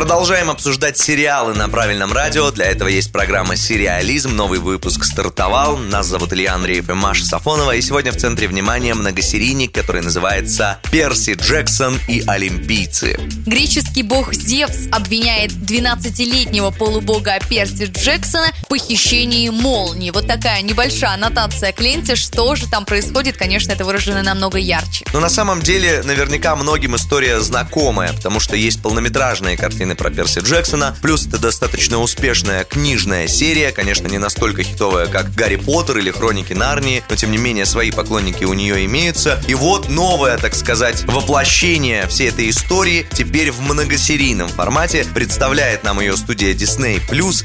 Продолжаем обсуждать сериалы на правильном радио. Для этого есть программа «Сериализм». Новый выпуск стартовал. Нас зовут Илья Андреев и Маша Сафонова. И сегодня в центре внимания многосерийник, который называется «Перси Джексон и Олимпийцы». Греческий бог Зевс обвиняет 12-летнего полубога Перси Джексона в похищении молнии. Вот такая небольшая аннотация к ленте. Что же там происходит, конечно, это выражено намного ярче. Но на самом деле наверняка многим история знакомая, потому что есть полнометражные картины картины про Перси Джексона. Плюс это достаточно успешная книжная серия, конечно, не настолько хитовая, как Гарри Поттер или Хроники Нарнии, но тем не менее свои поклонники у нее имеются. И вот новое, так сказать, воплощение всей этой истории теперь в многосерийном формате представляет нам ее студия Disney+.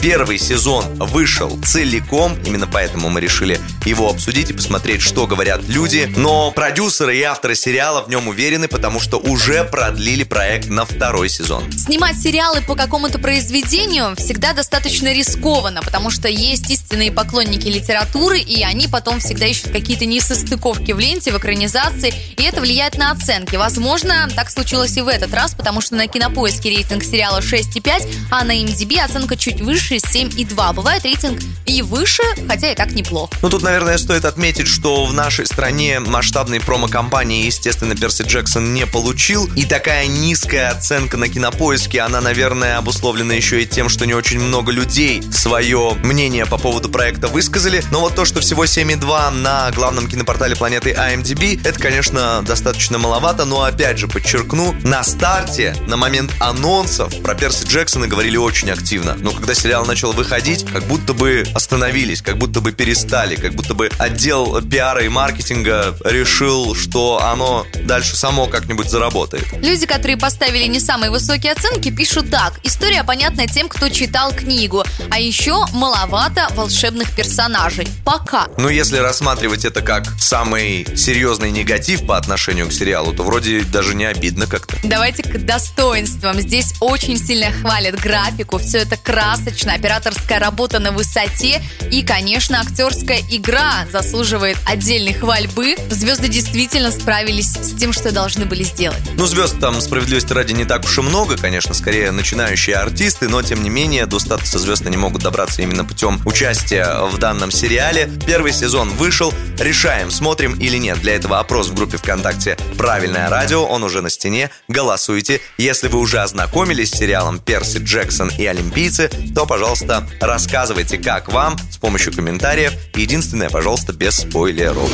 Первый сезон вышел целиком, именно поэтому мы решили его обсудить и посмотреть, что говорят люди. Но продюсеры и авторы сериала в нем уверены, потому что уже продлили проект на второй сезон. Снимать сериалы по какому-то произведению всегда достаточно рискованно, потому что есть истинные поклонники литературы, и они потом всегда ищут какие-то несостыковки в ленте, в экранизации, и это влияет на оценки. Возможно, так случилось и в этот раз, потому что на кинопоиске рейтинг сериала 6,5, а на MDB оценка чуть выше 7,2. Бывает рейтинг и выше, хотя и так неплохо. Ну, тут, наверное, стоит отметить, что в нашей стране масштабной промо-компании, естественно, Перси Джексон не получил, и такая низкая оценка на кинопоиске, она наверное, обусловлена еще и тем, что не очень много людей свое мнение по поводу проекта высказали. Но вот то, что всего 7,2 на главном кинопортале планеты IMDb, это, конечно, достаточно маловато, но опять же подчеркну, на старте, на момент анонсов про Перси Джексона говорили очень активно. Но когда сериал начал выходить, как будто бы остановились, как будто бы перестали, как будто бы отдел пиара и маркетинга решил, что оно дальше само как-нибудь заработает. Люди, которые поставили не самые высокие оценки, пишут так. История понятна тем, кто читал книгу. А еще маловато волшебных персонажей. Пока. Ну, если рассматривать это как самый серьезный негатив по отношению к сериалу, то вроде даже не обидно как-то. Давайте к достоинствам. Здесь очень сильно хвалят графику. Все это красочно, операторская работа на высоте. И, конечно, актерская игра заслуживает отдельной хвальбы. Звезды действительно справились с тем, что должны были сделать. Ну, звезд там справедливости ради не так уж и много, конечно, скорее скорее начинающие артисты, но тем не менее до статуса звезд они могут добраться именно путем участия в данном сериале. Первый сезон вышел, решаем, смотрим или нет. Для этого опрос в группе ВКонтакте «Правильное радио», он уже на стене, голосуйте. Если вы уже ознакомились с сериалом «Перси Джексон и Олимпийцы», то, пожалуйста, рассказывайте, как вам с помощью комментариев. Единственное, пожалуйста, без спойлеров.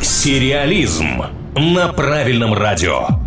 Сериализм на правильном радио.